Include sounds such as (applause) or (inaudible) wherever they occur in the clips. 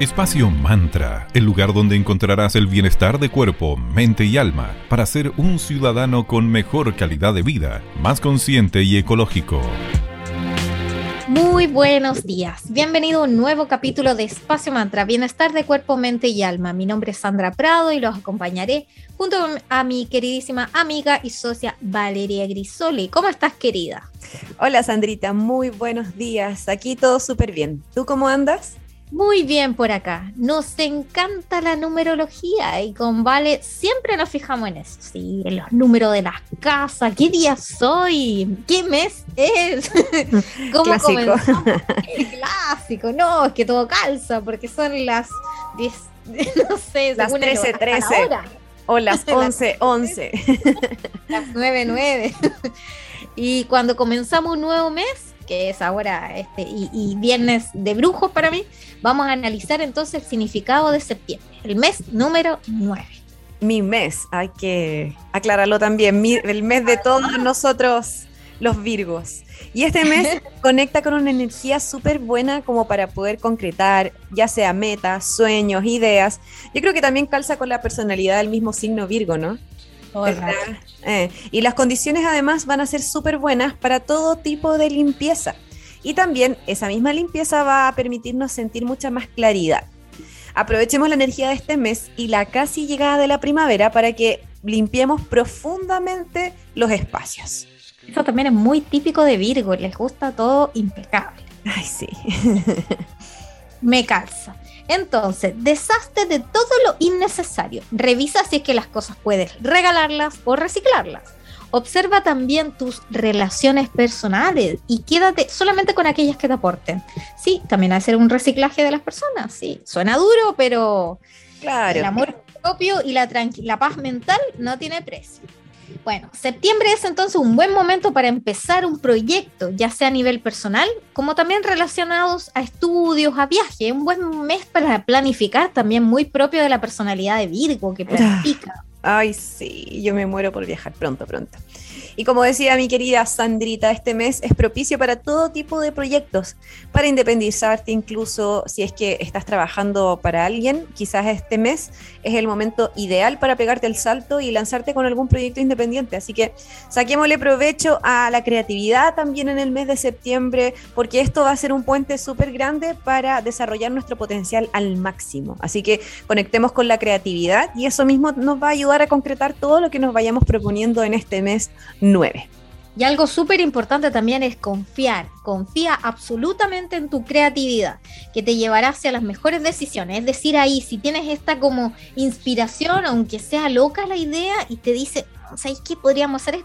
Espacio Mantra, el lugar donde encontrarás el bienestar de cuerpo, mente y alma para ser un ciudadano con mejor calidad de vida, más consciente y ecológico. Muy buenos días. Bienvenido a un nuevo capítulo de Espacio Mantra, Bienestar de Cuerpo, Mente y Alma. Mi nombre es Sandra Prado y los acompañaré junto a mi queridísima amiga y socia Valeria Grisoli. ¿Cómo estás, querida? Hola, Sandrita. Muy buenos días. Aquí todo súper bien. ¿Tú cómo andas? Muy bien por acá. Nos encanta la numerología y con Vale siempre nos fijamos en eso. Sí, en los números de las casas. ¿Qué día soy? ¿Qué mes es? (laughs) ¿Cómo Clásico. clásico. No, es que todo calza porque son las 10, (laughs) no sé, las 13, 13. O las 11, (laughs) 11. las 9, 9. y cuando comenzamos un nuevo mes, que es ahora este, y, viernes de brujos para mí, vamos a analizar entonces el significado de septiembre, el mes número 9. Mi mes, hay que aclararlo también, el mes de todos nosotros los Virgos. Y este mes (laughs) conecta con una energía súper buena como para poder concretar, ya sea metas, sueños, ideas. Yo creo que también calza con la personalidad del mismo signo Virgo, ¿no? Eh, y las condiciones además van a ser súper buenas para todo tipo de limpieza. Y también esa misma limpieza va a permitirnos sentir mucha más claridad. Aprovechemos la energía de este mes y la casi llegada de la primavera para que limpiemos profundamente los espacios. Eso también es muy típico de Virgo, les gusta todo impecable. Ay, sí. Me calza. Entonces, deshazte de todo lo innecesario. Revisa si es que las cosas puedes regalarlas o reciclarlas. Observa también tus relaciones personales y quédate solamente con aquellas que te aporten. Sí, también hacer un reciclaje de las personas. Sí, suena duro, pero claro. el amor propio y la, la paz mental no tiene precio. Bueno, septiembre es entonces un buen momento para empezar un proyecto, ya sea a nivel personal, como también relacionados a estudios, a viajes. Un buen mes para planificar, también muy propio de la personalidad de Virgo que planifica. Ay, sí, yo me muero por viajar pronto, pronto. Y como decía mi querida Sandrita, este mes es propicio para todo tipo de proyectos, para independizarte incluso si es que estás trabajando para alguien, quizás este mes es el momento ideal para pegarte el salto y lanzarte con algún proyecto independiente. Así que saquémosle provecho a la creatividad también en el mes de septiembre, porque esto va a ser un puente súper grande para desarrollar nuestro potencial al máximo. Así que conectemos con la creatividad y eso mismo nos va a ayudar a concretar todo lo que nos vayamos proponiendo en este mes 9. Y algo súper importante también es confiar. Confía absolutamente en tu creatividad, que te llevará hacia las mejores decisiones. Es decir, ahí, si tienes esta como inspiración, aunque sea loca la idea, y te dice, ¿sabes qué podríamos hacer?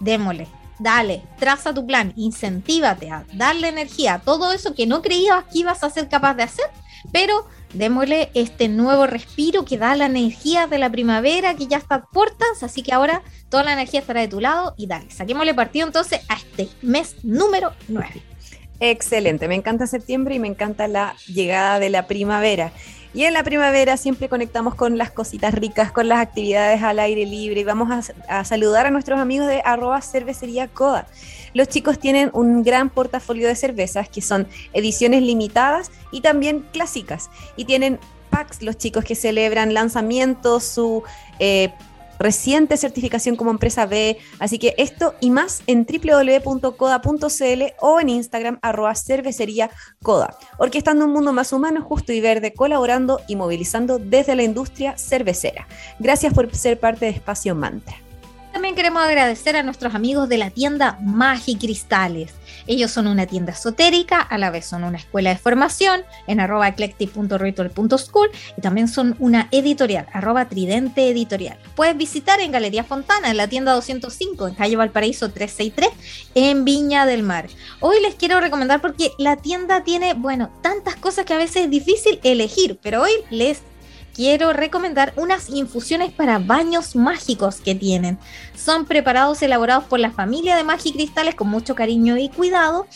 Démosle, dale, traza tu plan, incentívate a darle energía, todo eso que no creías que ibas a ser capaz de hacer, pero démosle este nuevo respiro que da la energía de la primavera que ya está a puertas, así que ahora toda la energía estará de tu lado y dale, saquémosle partido entonces a este mes número 9. Excelente, me encanta septiembre y me encanta la llegada de la primavera. Y en la primavera siempre conectamos con las cositas ricas, con las actividades al aire libre y vamos a, saludar a nuestros amigos de arroba cervecería Coda. Los chicos tienen un gran portafolio de cervezas que son ediciones limitadas y también clásicas. Y tienen packs los chicos que celebran lanzamientos, su eh, reciente certificación como empresa B. Así que esto y más en www.coda.cl o en Instagram arroba cervecería Coda. Orquestando un mundo más humano, justo y verde, colaborando y movilizando desde la industria cervecera. Gracias por ser parte de Espacio Mantra. También queremos agradecer a nuestros amigos de la tienda Magicristales. Ellos son una tienda esotérica, a la vez son una escuela de formación en arroba eclectic.ritual.school y también son una editorial, arroba tridente editorial. Puedes visitar en Galería Fontana, en la tienda 205, en calle Valparaíso 363, en Viña del Mar. Hoy les quiero recomendar porque la tienda tiene, bueno, tantas cosas que a veces es difícil elegir, pero hoy les quiero recomendar unas infusiones para baños mágicos que tienen. Son preparados elaborados por la familia de Magicristales con mucho cariño y cuidado.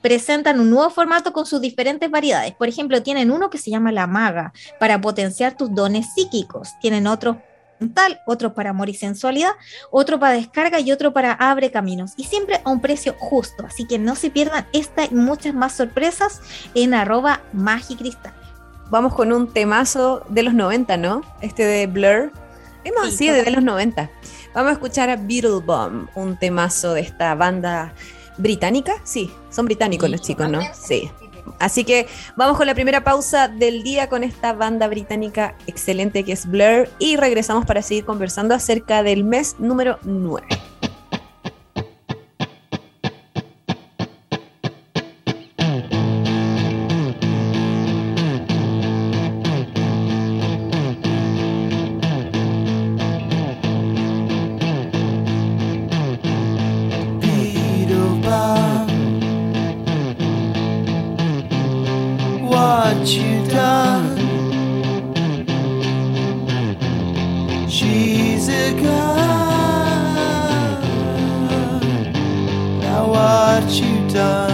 Presentan un nuevo formato con sus diferentes variedades. Por ejemplo, tienen uno que se llama La Maga para potenciar tus dones psíquicos. Tienen otro tal, otro para amor y sensualidad, otro para descarga y otro para abre caminos. Y siempre a un precio justo. Así que no se pierdan esta y muchas más sorpresas en arroba magicristal. Vamos con un temazo de los 90, ¿no? Este de Blur. Es más, sí, de los 90. Vamos a escuchar a Beetle Bomb, un temazo de esta banda británica. Sí, son británicos los chicos, ¿no? Sí. Así que vamos con la primera pausa del día con esta banda británica excelente que es Blur y regresamos para seguir conversando acerca del mes número 9. what you done. She's a. Now what you done.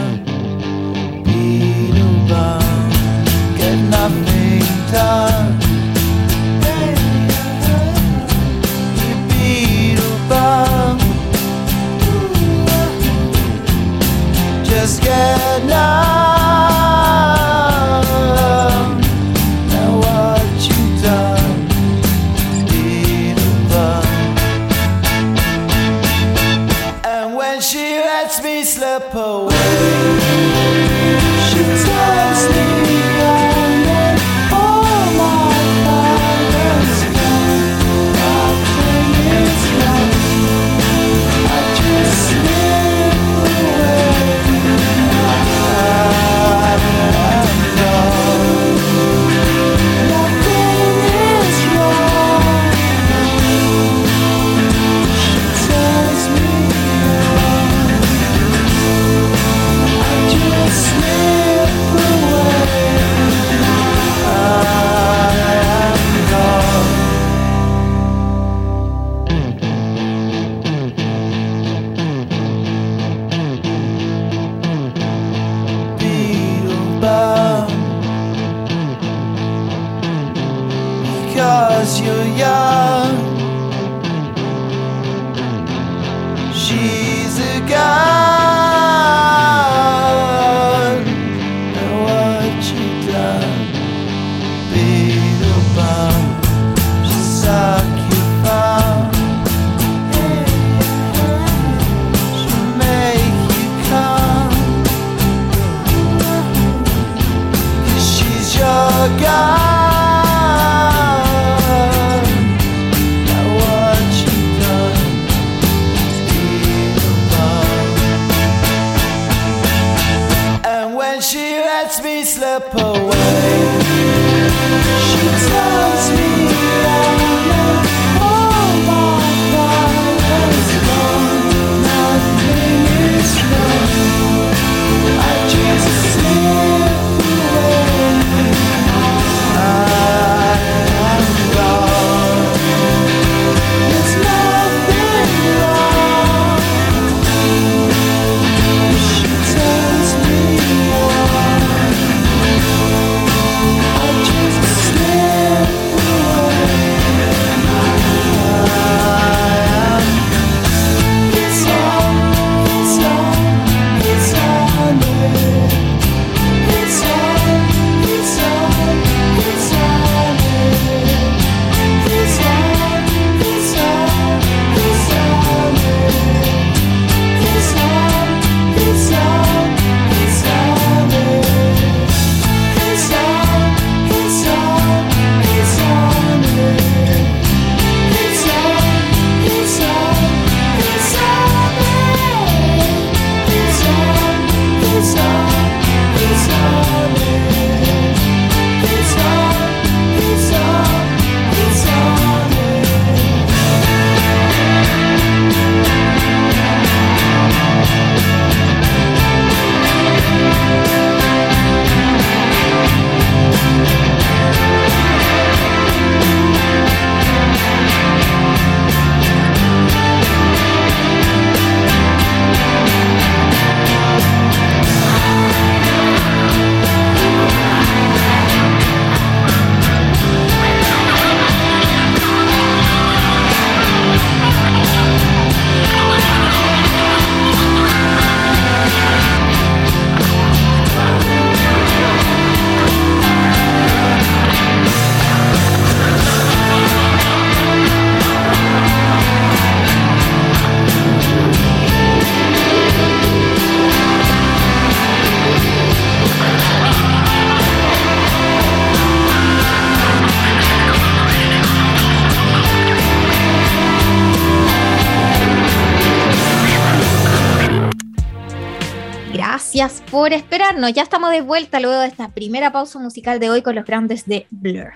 Gracias por esperarnos. Ya estamos de vuelta luego de esta primera pausa musical de hoy con los grandes de Blur.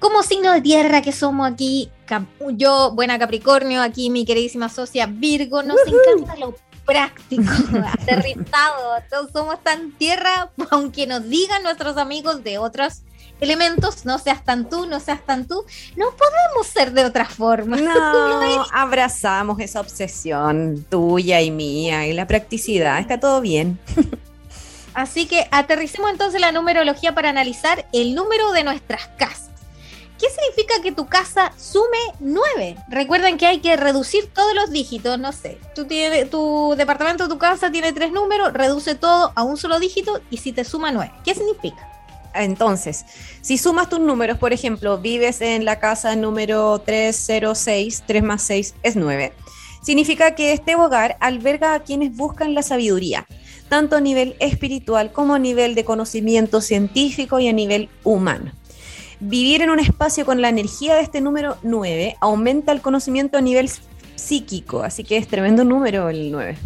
Como signo de tierra que somos aquí, yo, buena Capricornio, aquí mi queridísima socia Virgo, nos encanta lo práctico, (laughs) aterrizado. Todos somos tan tierra, (laughs) aunque nos digan nuestros amigos de otros elementos, no seas tan tú, no seas tan tú, no podemos ser de otra forma. No, (laughs) abrazamos esa obsesión tuya y mía y la practicidad, está todo bien. (laughs) Así que aterricemos entonces la numerología para analizar el número de nuestras casas. ¿Qué significa que tu casa sume 9? Recuerden que hay que reducir todos los dígitos, no sé. Tú tienes, tu departamento, tu casa tiene tres números, reduce todo a un solo dígito y si te suma 9. ¿Qué significa? Entonces, si sumas tus números, por ejemplo, vives en la casa número 306, 3 más 6 es 9. Significa que este hogar alberga a quienes buscan la sabiduría, tanto a nivel espiritual como a nivel de conocimiento científico y a nivel humano. Vivir en un espacio con la energía de este número 9 aumenta el conocimiento a nivel psíquico, así que es tremendo número el 9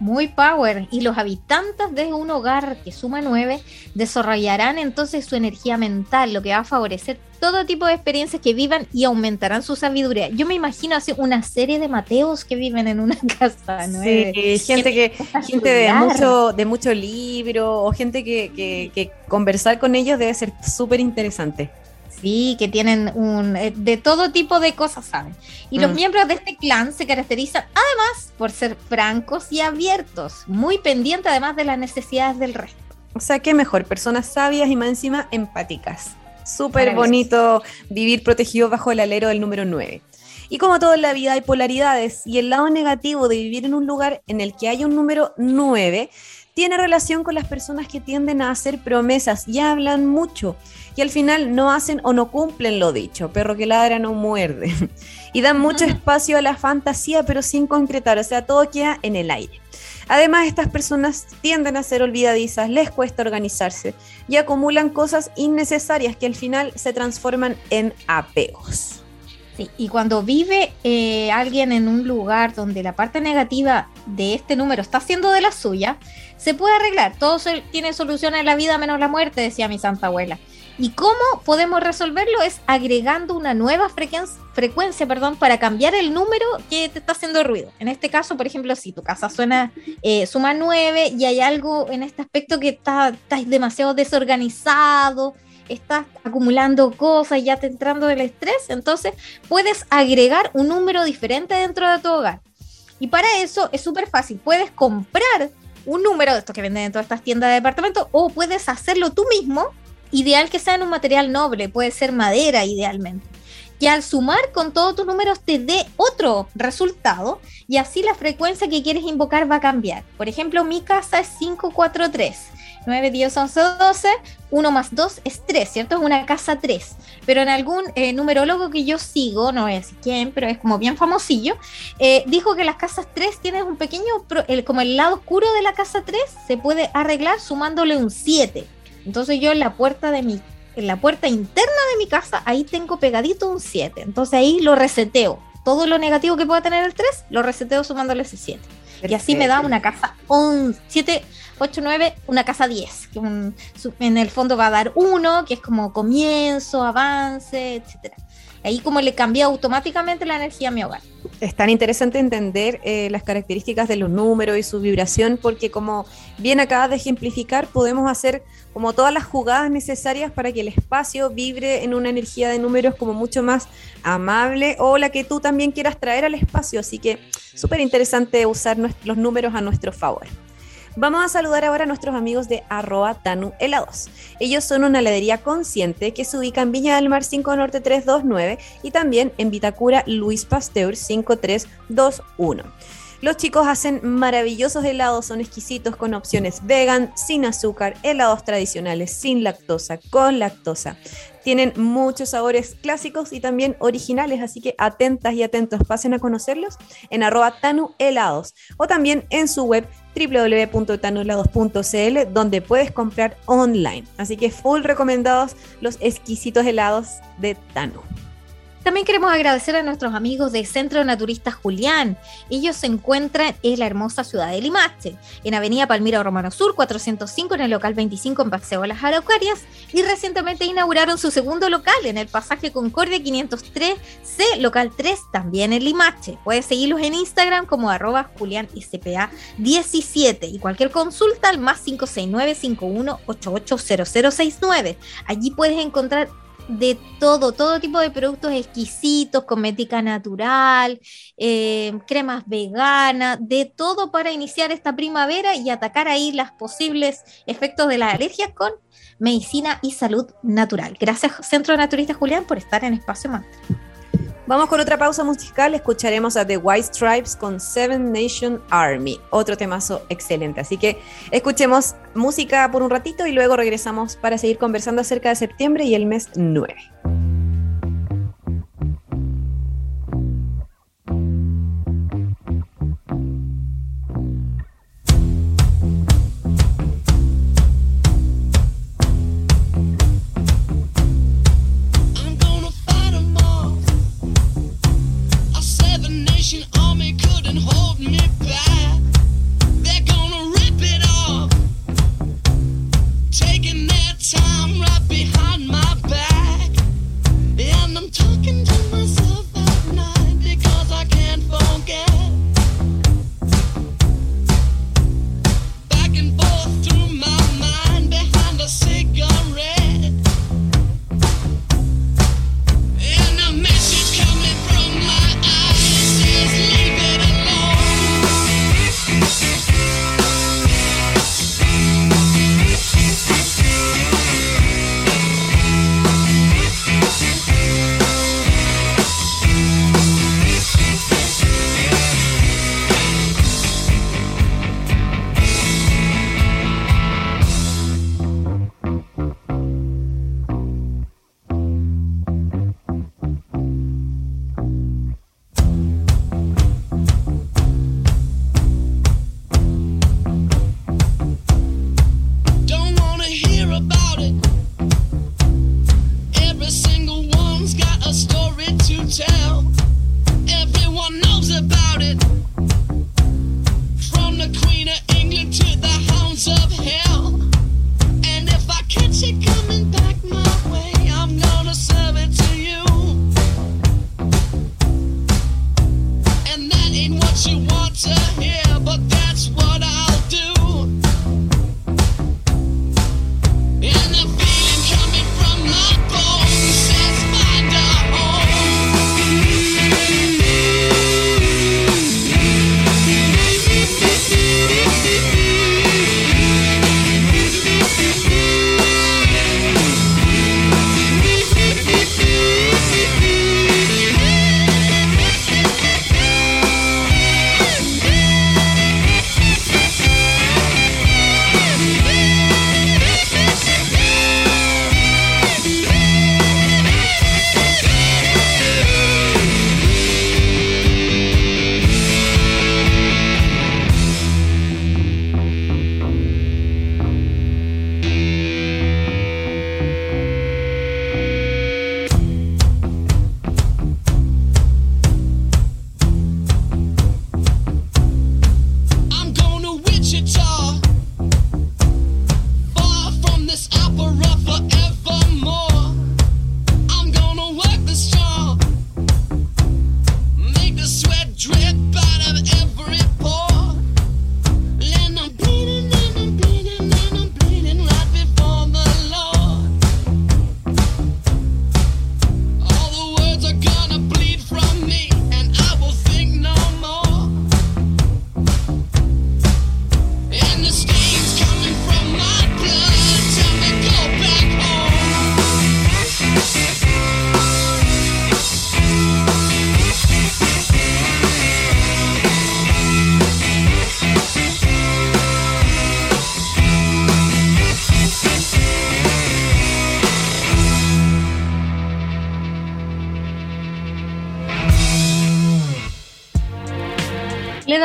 muy power y los habitantes de un hogar que suma 9 desarrollarán entonces su energía mental, lo que va a favorecer todo tipo de experiencias que vivan y aumentarán su sabiduría. Yo me imagino así una serie de Mateos que viven en una (laughs) casa 9. Sí, gente que gente de mucho de mucho libro o gente que, que, que conversar con ellos debe ser súper interesante. Sí, que tienen un, eh, de todo tipo de cosas, ¿saben? Y los mm. miembros de este clan se caracterizan además por ser francos y abiertos, muy pendientes además de las necesidades del resto. O sea, qué mejor, personas sabias y más encima empáticas. Súper bonito vivir protegido bajo el alero del número 9. Y como todo en la vida hay polaridades y el lado negativo de vivir en un lugar en el que hay un número 9 tiene relación con las personas que tienden a hacer promesas y hablan mucho y al final no hacen o no cumplen lo dicho. Perro que ladra no muerde. (laughs) y dan mucho espacio a la fantasía pero sin concretar, o sea, todo queda en el aire. Además, estas personas tienden a ser olvidadizas, les cuesta organizarse y acumulan cosas innecesarias que al final se transforman en apegos. Y cuando vive eh, alguien en un lugar donde la parte negativa de este número está haciendo de la suya, se puede arreglar. Todo tiene solución en la vida menos la muerte, decía mi santa abuela. ¿Y cómo podemos resolverlo? Es agregando una nueva frecuencia, frecuencia perdón, para cambiar el número que te está haciendo ruido. En este caso, por ejemplo, si tu casa suena, eh, suma 9 y hay algo en este aspecto que está, demasiado desorganizado, estás acumulando cosas ya te entrando del estrés, entonces puedes agregar un número diferente dentro de tu hogar. Y para eso es súper fácil. Puedes comprar un número de estos que venden en todas estas tiendas de departamento o puedes hacerlo tú mismo. Ideal que sea en un material noble, puede ser madera idealmente. Y al sumar con todos tus números te dé otro resultado y así la frecuencia que quieres invocar va a cambiar. Por ejemplo, mi casa es 543 9, 10, 11, 12, 1 más 2 es 3, ¿cierto? Es una casa 3. Pero en algún eh, numerólogo que yo sigo, no decir quién, pero es como bien famosillo, eh, dijo que las casas 3 tienen un pequeño, el, como el lado oscuro de la casa 3 se puede arreglar sumándole un 7. Entonces yo en la puerta de mi en la puerta interna de mi casa, ahí tengo pegadito un 7. Entonces ahí lo reseteo. Todo lo negativo que pueda tener el 3, lo reseteo sumándole ese 7. Y así me da una casa 7, 8, 9, una casa 10, que en el fondo va a dar 1, que es como comienzo, avance, etcétera. Ahí como le cambia automáticamente la energía a mi hogar. Es tan interesante entender eh, las características de los números y su vibración, porque como bien acabas de ejemplificar, podemos hacer como todas las jugadas necesarias para que el espacio vibre en una energía de números como mucho más amable o la que tú también quieras traer al espacio. Así que súper interesante usar los números a nuestro favor. Vamos a saludar ahora a nuestros amigos de arroba Tanu Helados. Ellos son una heladería consciente que se ubica en Viña del Mar 5 Norte 329 y también en Vitacura Luis Pasteur 5321. Los chicos hacen maravillosos helados, son exquisitos con opciones vegan, sin azúcar, helados tradicionales, sin lactosa, con lactosa. Tienen muchos sabores clásicos y también originales, así que atentas y atentos, pasen a conocerlos en arroba tanu helados o también en su web www.tanuhelados.cl donde puedes comprar online. Así que full recomendados los exquisitos helados de Tanu. También queremos agradecer a nuestros amigos de Centro Naturista Julián. Ellos se encuentran en la hermosa ciudad de Limache, en Avenida Palmira Romano Sur 405, en el local 25 en Paseo Las Araucarias, y recientemente inauguraron su segundo local en el pasaje Concordia 503C, local 3, también en Limache. Puedes seguirlos en Instagram como arroba Julián 17 y cualquier consulta al más 569 51 880069. Allí puedes encontrar de todo, todo tipo de productos exquisitos, cosmética natural, eh, cremas veganas, de todo para iniciar esta primavera y atacar ahí los posibles efectos de las alergias con medicina y salud natural. Gracias Centro Naturista Julián por estar en Espacio Mantra. Vamos con otra pausa musical, escucharemos a The White Stripes con Seven Nation Army, otro temazo excelente. Así que escuchemos música por un ratito y luego regresamos para seguir conversando acerca de septiembre y el mes 9.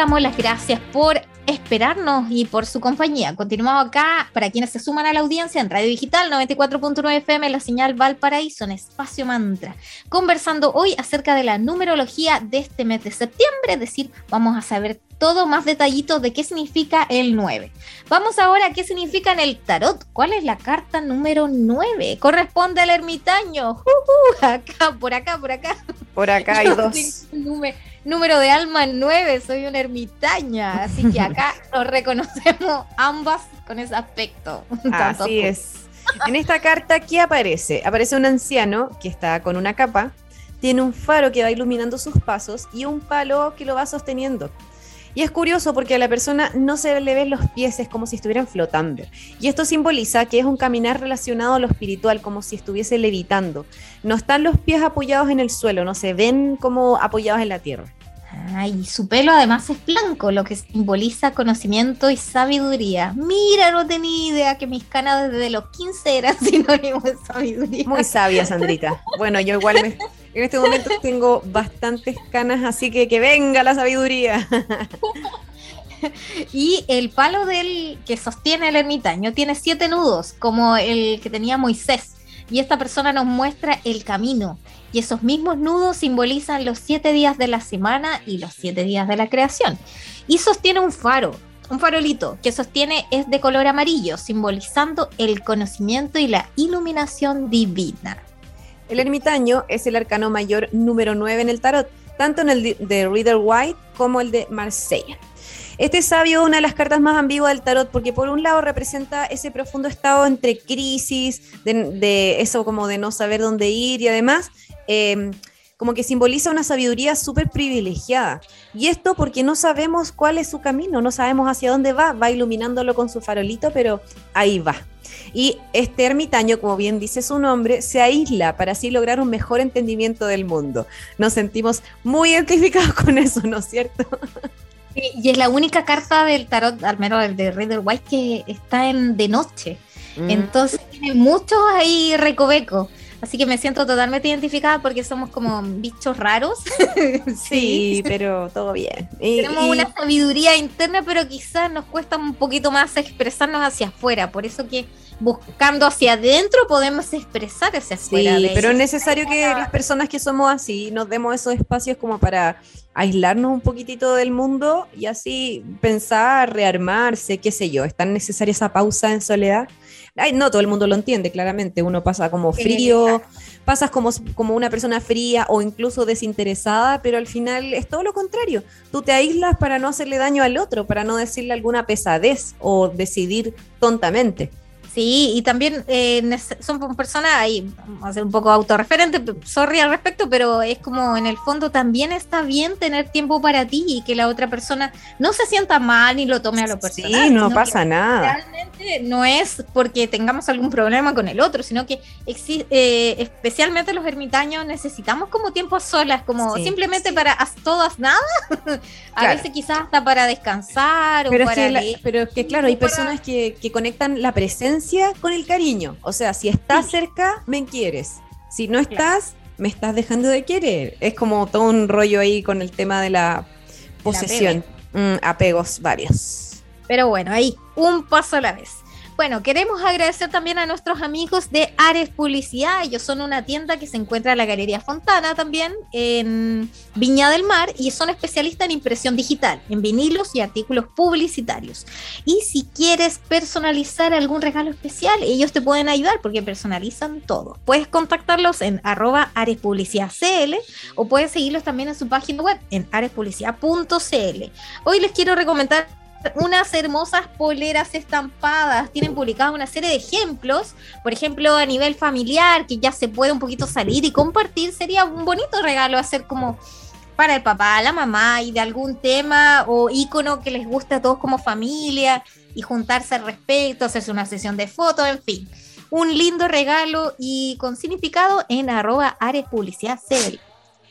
Damos las gracias por esperarnos y por su compañía. Continuamos acá para quienes se suman a la audiencia en Radio Digital 94.9 FM, la señal Valparaíso en Espacio Mantra, conversando hoy acerca de la numerología de este mes de septiembre, es decir, vamos a saber todo más detallitos de qué significa el 9. Vamos ahora a qué significa en el tarot. ¿Cuál es la carta número 9? Corresponde al ermitaño. acá, por acá, por acá. Por acá (laughs) hay dos. Número, de alma 9, soy una ermitaña. Así que acá (laughs) nos reconocemos ambas con ese aspecto. (laughs) Así es. En esta carta, ¿qué aparece? Aparece un anciano que está con una capa, tiene un faro que va iluminando sus pasos y un palo que lo va sosteniendo. Y es curioso porque a la persona no se le ven los pies, es como si estuvieran flotando. Y esto simboliza que es un caminar relacionado a lo espiritual, como si estuviese levitando. No están los pies apoyados en el suelo, no se ven como apoyados en la tierra. Ay, su pelo además es blanco, lo que simboliza conocimiento y sabiduría. Mira, no tenía idea que mis canas desde los 15 eran (laughs) sinónimos de sabiduría. Muy sabia, Sandrita. Bueno, yo igual me, en este momento tengo bastantes canas, así que que venga la sabiduría. (laughs) y el palo del que sostiene el ermitaño tiene siete nudos, como el que tenía Moisés. Y esta persona nos muestra el camino. Y esos mismos nudos simbolizan los siete días de la semana y los siete días de la creación. Y sostiene un faro, un farolito que sostiene es de color amarillo, simbolizando el conocimiento y la iluminación divina. El ermitaño es el arcano mayor número 9 en el tarot, tanto en el de Reader White como el de Marsella. Este sabio una de las cartas más ambiguas del tarot porque por un lado representa ese profundo estado entre crisis, de, eso como de no saber dónde ir y además em, como que simboliza una sabiduría súper privilegiada. Y esto porque no sabemos cuál es su camino, no sabemos hacia dónde va, va iluminándolo con su farolito, pero ahí va. Y este ermitaño, como bien dice su nombre, se aísla para así lograr un mejor entendimiento del mundo. Nos sentimos muy identificados (laughs) con eso, ¿no es cierto? Y es la única carta del tarot, al menos el de Rider White, que está en de noche. Mm. Entonces tiene muchos ahí recovecos. Así que me siento totalmente identificada porque somos como bichos raros. (laughs) (laughs) sí, pero todo bien. Tenemos una sabiduría interna, pero quizás nos cuesta un poquito más expresarnos hacia afuera. Por eso que buscando hacia adentro podemos expresar hacia afuera. Sí, pero es necesario que las personas que somos así nos demos esos espacios como para aislarnos un poquitito del mundo y así pensar, rearmarse, qué sé yo. ¿Es tan necesaria esa pausa en soledad? Ay, no todo el mundo lo entiende, claramente. Uno pasa como frío, pasas como, como una persona fría o incluso desinteresada, pero al final es todo lo contrario. Tú te aíslas para no hacerle daño al otro, para no decirle alguna pesadez o decidir tontamente. Sí, y también eh, son personas, ahí vamos a ser un poco autorreferente, sorry al respecto, pero es como en el fondo también está bien tener tiempo para ti y que la otra persona no se sienta mal ni lo tome a lo personal. Sí, no pasa nada. Realmente no es porque tengamos algún problema con el otro, sino que eh, especialmente los ermitaños necesitamos como tiempo a solas, como simplemente para todas nada. (laughs) a veces quizás hasta para descansar pero o para... pero es que claro, hay personas que, que conectan la presencia con el cariño. O sea, si estás cerca, me quieres. Si no estás, me estás dejando de querer. Es como todo un rollo ahí con el tema de la posesión. Mm, apegos varios. Pero bueno, ahí, un paso a la vez. Bueno, queremos agradecer también a nuestros amigos de Ares Publicidad. Ellos son una tienda que se encuentra en la Galería Fontana también, en Viña del Mar, y son especialistas en impresión digital, en vinilos y artículos publicitarios. Y si quieres personalizar algún regalo especial, ellos te pueden ayudar porque personalizan todo. Puedes contactarlos en arroba arespublicidadcl o puedes seguirlos también en su página web en arespublicidad.cl. Hoy les quiero recomendar unas hermosas poleras estampadas. Tienen publicada una serie de ejemplos. Por ejemplo, a nivel familiar, que ya se puede un poquito salir y compartir. Sería un bonito regalo hacer como para el papá, la mamá y de algún tema o icono que les guste a todos como familia y juntarse al respecto, hacerse una sesión de fotos, en fin. Un lindo regalo y con significado en arroba Ares Publicidad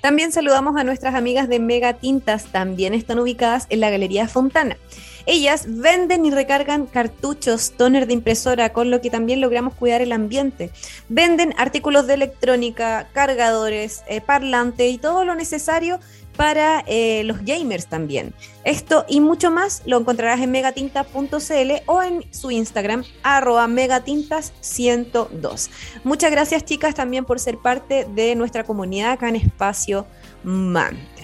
También saludamos a nuestras amigas de Mega Tintas, también están ubicadas en la Galería Fontana. Ellas venden y recargan cartuchos, toner de impresora, con lo que también logramos cuidar el ambiente. Venden artículos de electrónica, cargadores, eh, parlante y todo lo necesario para eh, los gamers también. Esto y mucho más lo encontrarás en megatintas.cl o en su Instagram, arroba megatintas102. Muchas gracias chicas también por ser parte de nuestra comunidad acá en Espacio Mantra.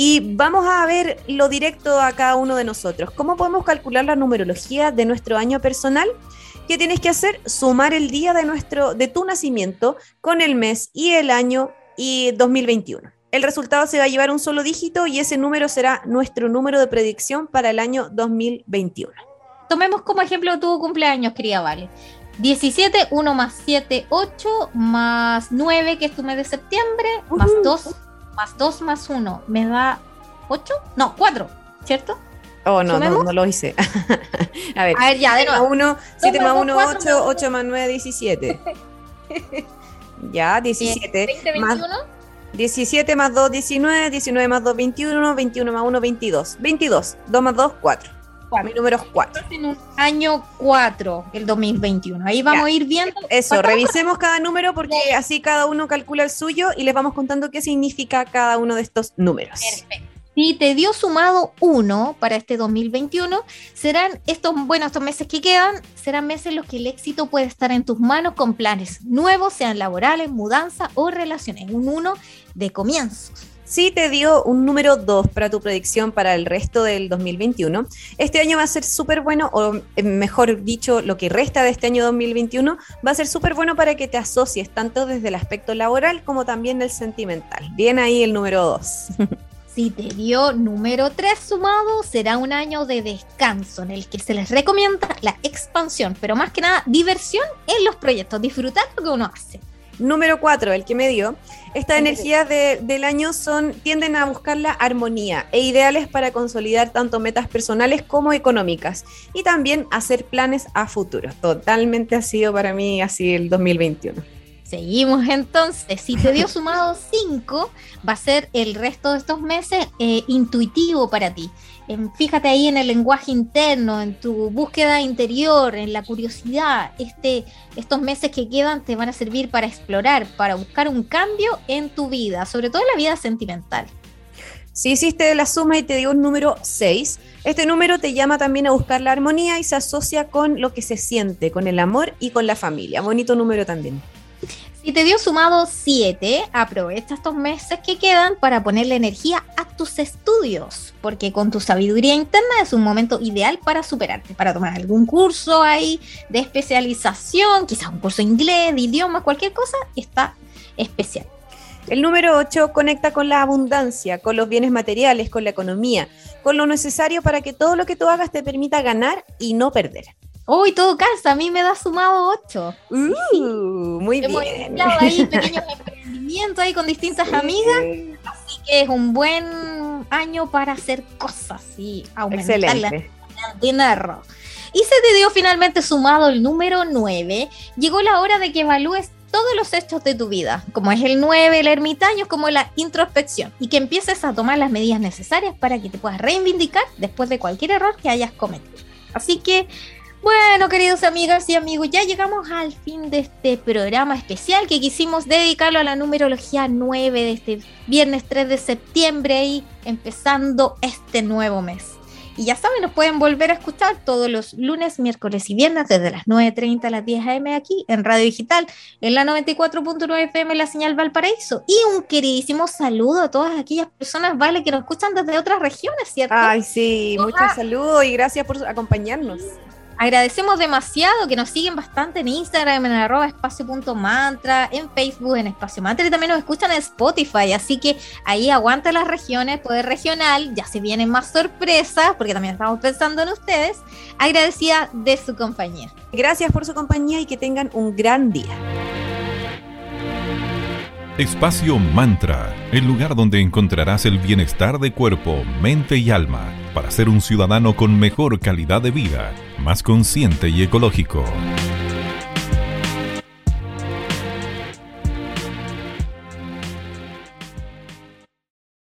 Y vamos a ver lo directo a cada uno de nosotros. ¿Cómo podemos calcular la numerología de nuestro año personal? ¿Qué tienes que hacer? Sumar el día de, nuestro, de tu nacimiento con el mes y el año y 2021. El resultado se va a llevar un solo dígito y ese número será nuestro número de predicción para el año 2021. Tomemos como ejemplo tu cumpleaños, querida Vale. 17, 1 más 7, 8, más 9, que es tu mes de septiembre, más 2, más 2 más 1, me da 8? No, 4, ¿cierto? Oh, no, no, no, lo hice. (laughs) a ver, a ver ya, de nuevo. 1, 7 más 1, 8, 8 más 9, 17. (laughs) ya, 17. 20, más, 17 más 2, 19, 19 más 2, 21, 21 más 1, 22. 22, 2 más 2, 4. 4. Mi número es 4. En un año 4, el 2021. Ahí vamos a ir viendo. Eso, revisemos cada número porque así cada uno calcula el suyo y les vamos contando qué significa cada uno de estos números. Perfecto. Si te dio sumado 1 para este 2021, serán estos, bueno, estos meses que quedan, serán meses en los que el éxito puede estar en tus manos con planes nuevos, sean laborales, mudanza o relaciones. Un 1 de comienzos. Si te dio un número 2 para tu predicción para el resto del 2021, este año va a ser súper bueno, o eh, mejor dicho, lo que resta de este año 2021 va a ser súper bueno para que te asocies tanto desde el aspecto laboral como también el sentimental. Bien ahí el número 2. (laughs) Si te dio número 3 sumado, será un año de descanso en el que se les recomienda la expansión, pero más que nada diversión en los proyectos, disfrutar lo que uno hace. Número 4, el que me dio. Estas energías del año son, tienden a buscar la armonía e ideales para consolidar tanto metas personales como económicas y también hacer planes a futuro. Totalmente ha sido para mí así el 2021. Seguimos entonces. Si te dio (laughs) sumado 5, va a ser el resto de estos meses eh, intuitivo para ti. fíjate ahí en el lenguaje interno, en tu búsqueda interior, en la curiosidad. Este, estos meses que quedan te van a servir para explorar, para buscar un cambio en tu vida, sobre todo en la vida sentimental. Si hiciste la suma y te dio un número 6, este número te llama también a buscar la armonía y se asocia con lo que se siente, con el amor y con la familia. Bonito número también. Si te dio sumado 7, aprovecha estos meses que quedan para ponerle energía a tus estudios, porque con tu sabiduría interna es un momento ideal para superarte, para tomar algún curso ahí de especialización, quizás un curso de inglés, de idiomas, cualquier cosa, está especial. El número 8 conecta con la abundancia, con los bienes materiales, con la economía, con lo necesario para que todo lo que tú hagas te permita ganar y no perder. Uy, todo casa, a mí me da sumado 8. Uh, muy Hemos bien. ahí (laughs) pequeños emprendimientos ahí con distintas amigas. Así que es un buen año para hacer cosas y aumentar Excelente. la dinero. Y se te dio finalmente sumado el número 9. Llegó la hora de que evalúes todos los hechos de tu vida, como es el 9, el ermitaño, como la introspección, y que empieces a tomar las medidas necesarias para que te puedas reivindicar después de cualquier error que hayas cometido. Así que bueno, queridos amigas y amigos, ya llegamos al fin de este programa especial que quisimos dedicarlo a la numerología 9 de este viernes 3 de septiembre y empezando este nuevo mes. Y ya saben, nos pueden volver a escuchar todos los lunes, miércoles y viernes desde las 9.30 a las 10 a.m. aquí en Radio Digital, en la 94.9 FM, la señal Valparaíso. Y un queridísimo saludo a todas aquellas personas, vale, que nos escuchan desde otras regiones, ¿cierto? Ay, sí, muchos saludos y gracias por acompañarnos. Agradecemos demasiado que nos siguen bastante en Instagram, en arroba espacio.mantra, en Facebook, en espacio mantra y también nos escuchan en Spotify. Así que ahí aguanta las regiones, poder regional. Ya se vienen más sorpresas porque también estamos pensando en ustedes. Agradecida de su compañía. Gracias por su compañía y que tengan un gran día. Espacio Mantra, el lugar donde encontrarás el bienestar de cuerpo, mente y alma para ser un ciudadano con mejor calidad de vida, más consciente y ecológico.